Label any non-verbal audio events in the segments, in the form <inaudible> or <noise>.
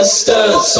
sisters,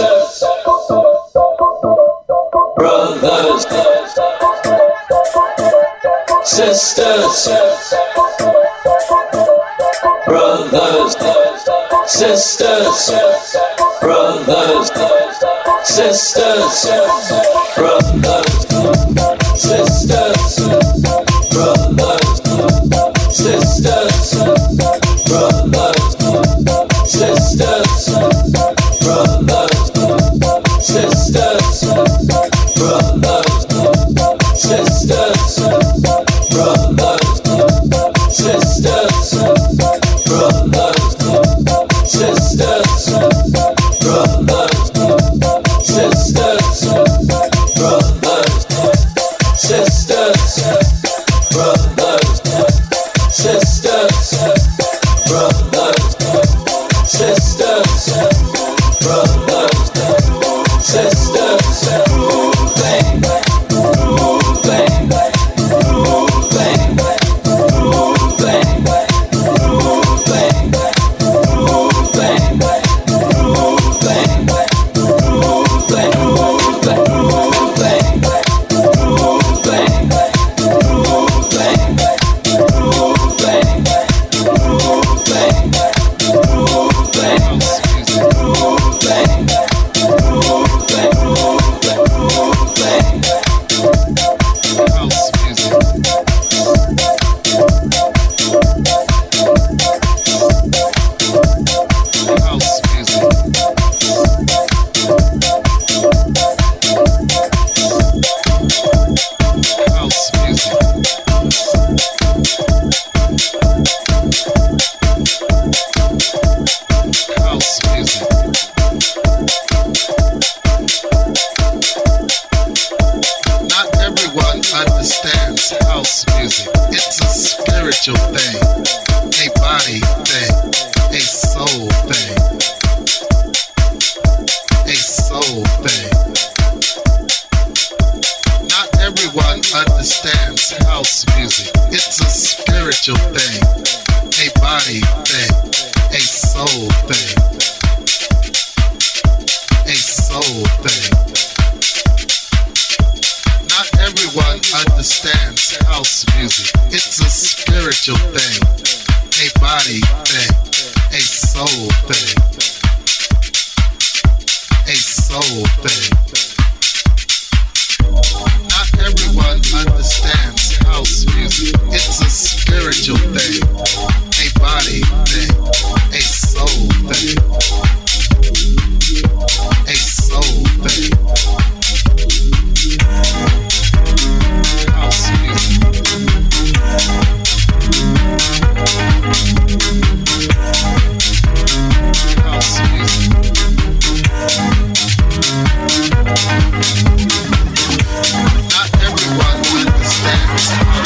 a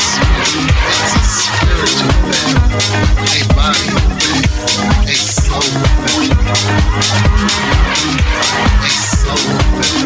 soul thing, a soul thing.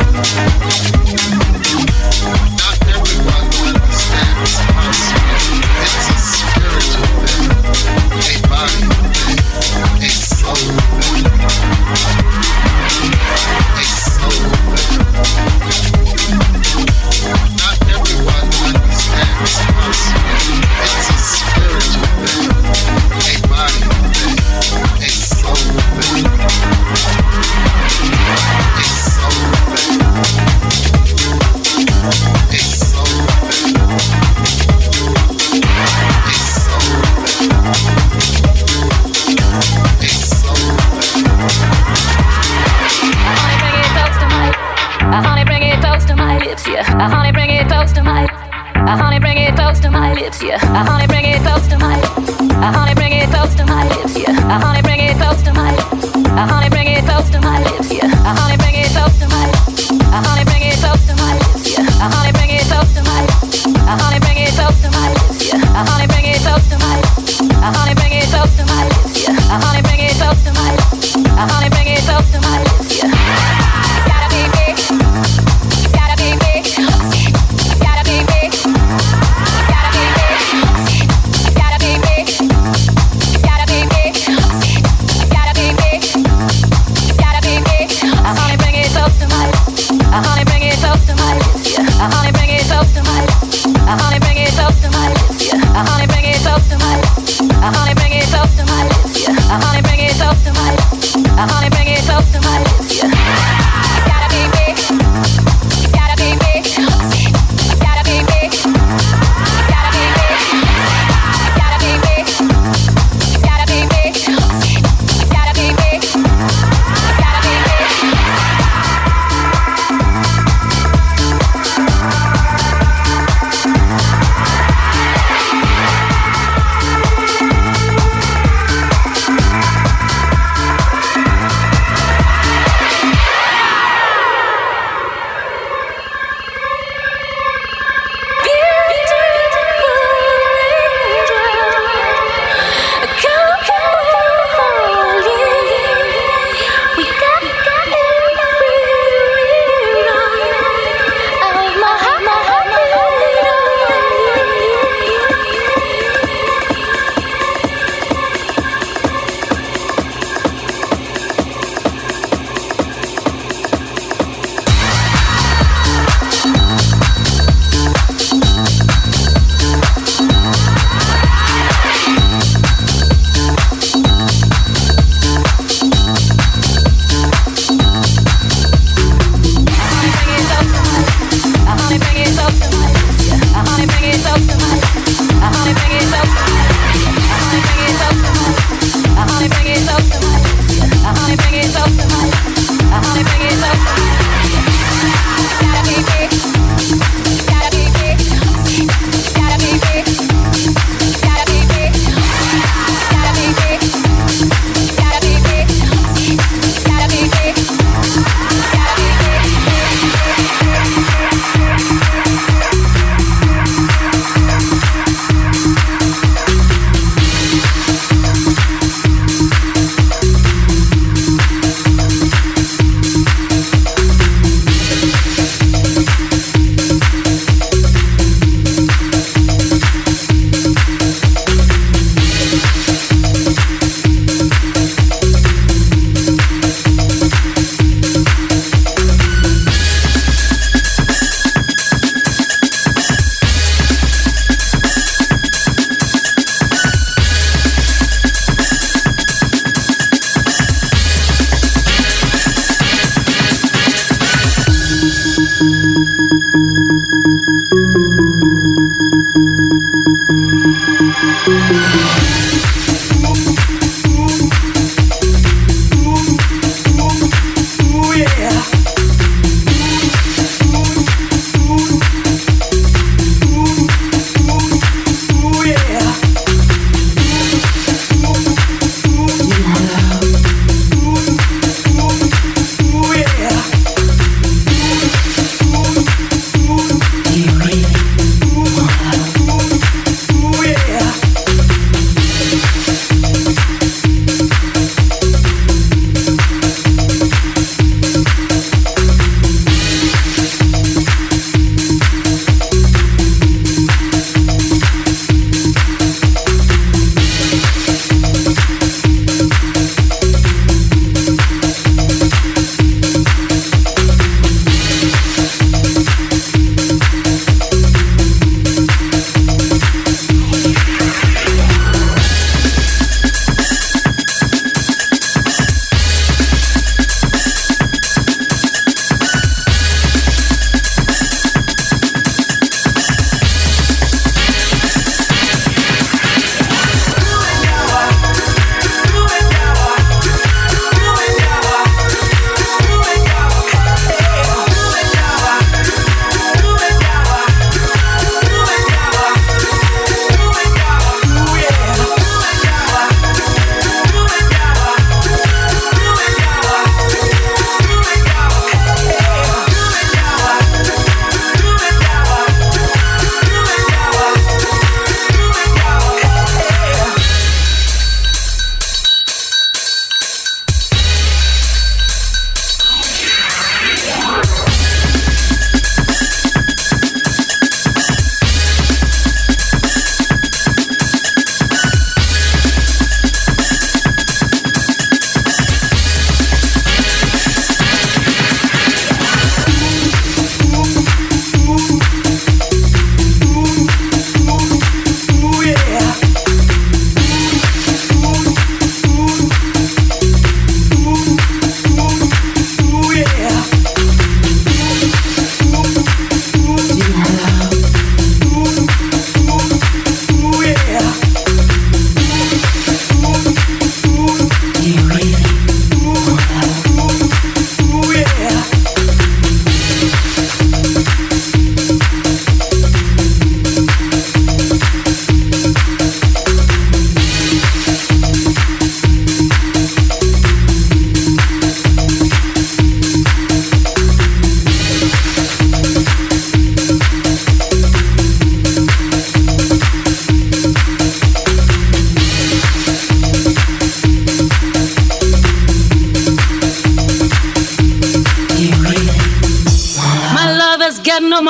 No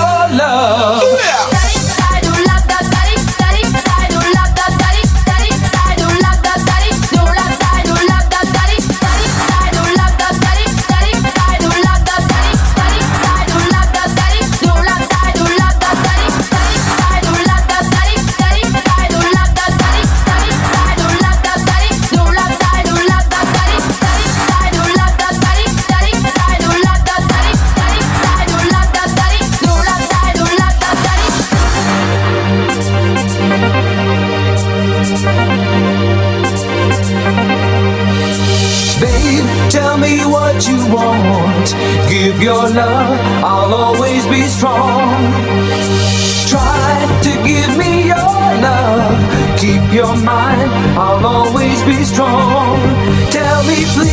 you're mine. I'll always be strong. Tell me, please.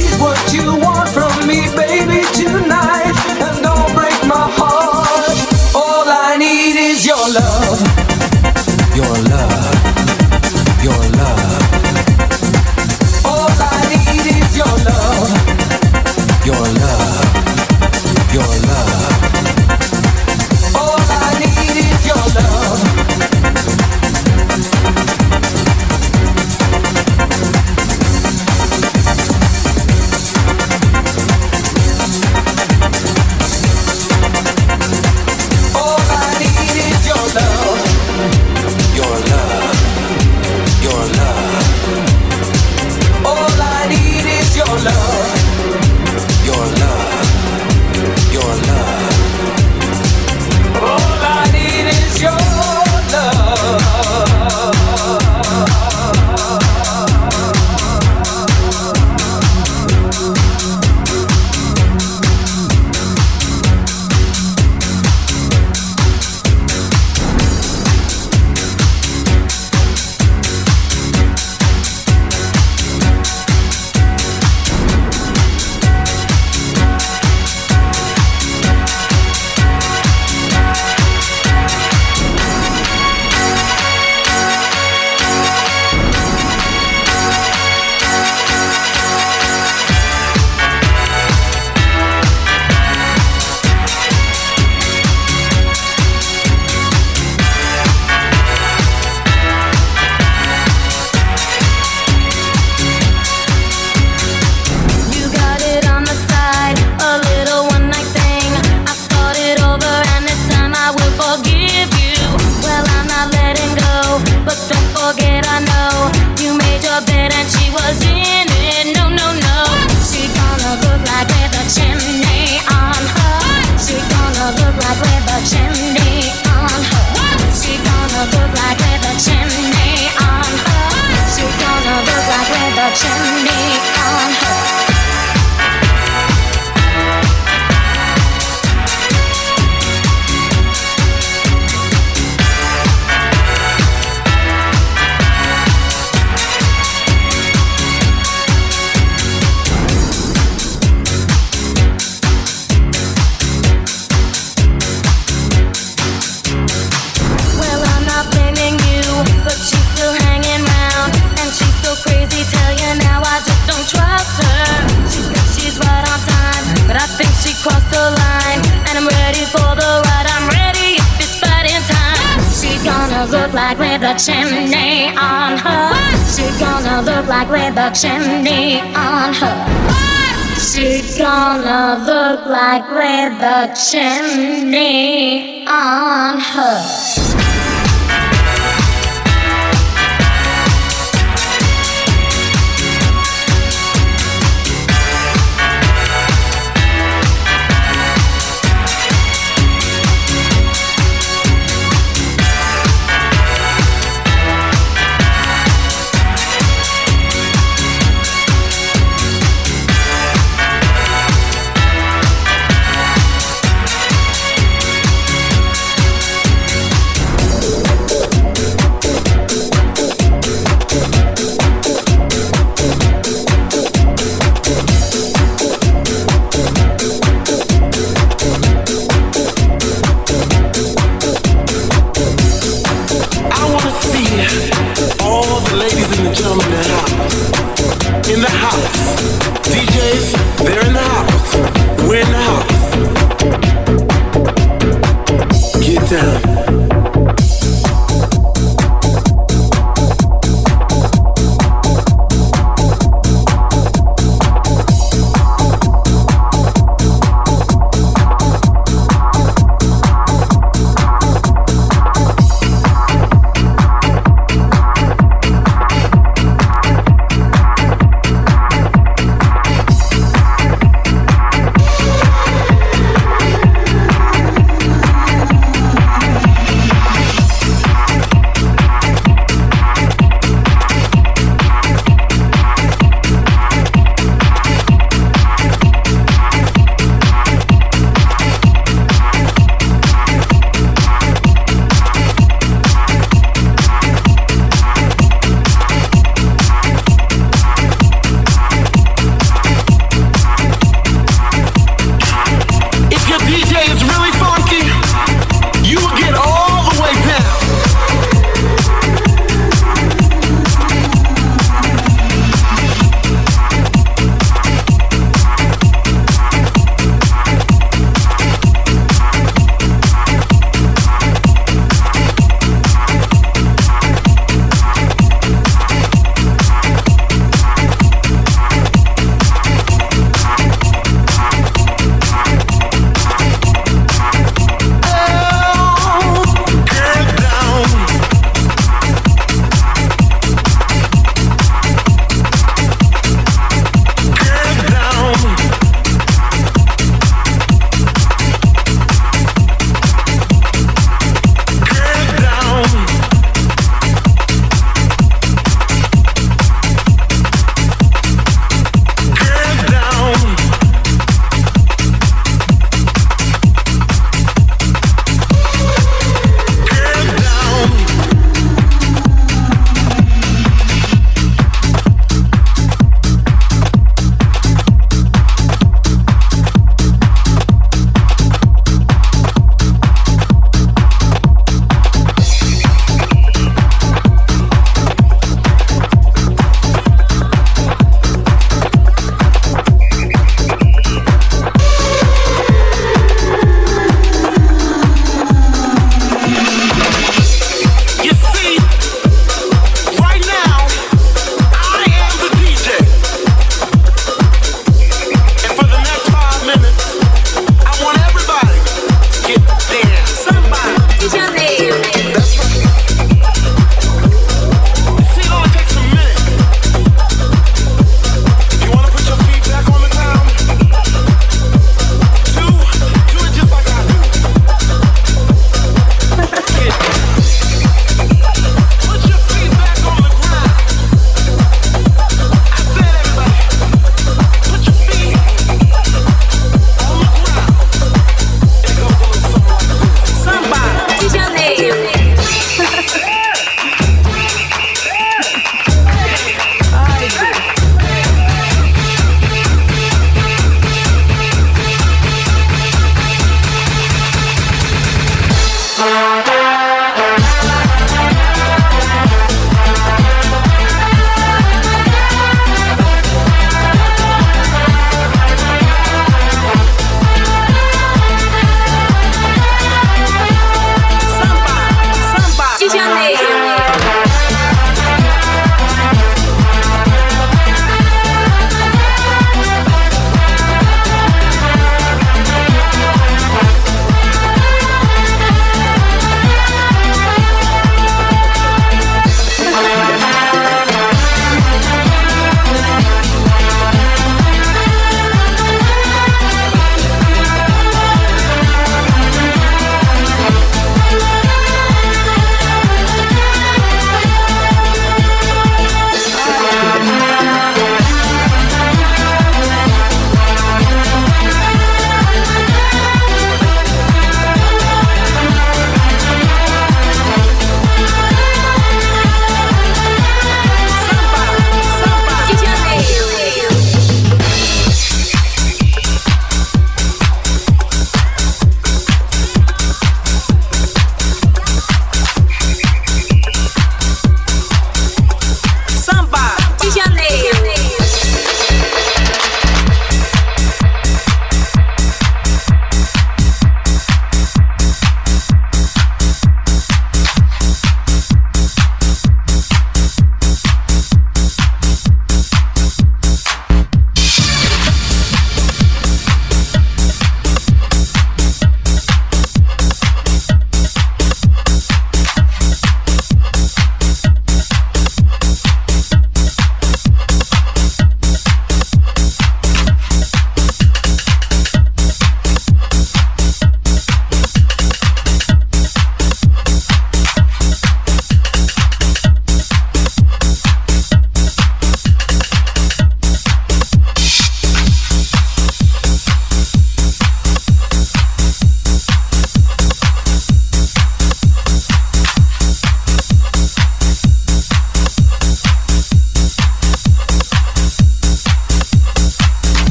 With a chimney on her? What's she gonna look like with a chimney on her? What's she gonna look like with a chimney on her?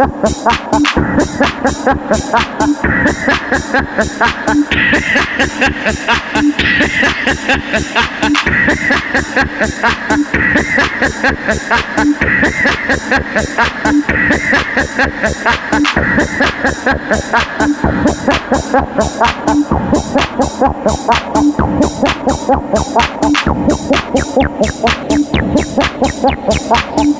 Hahaha. <laughs>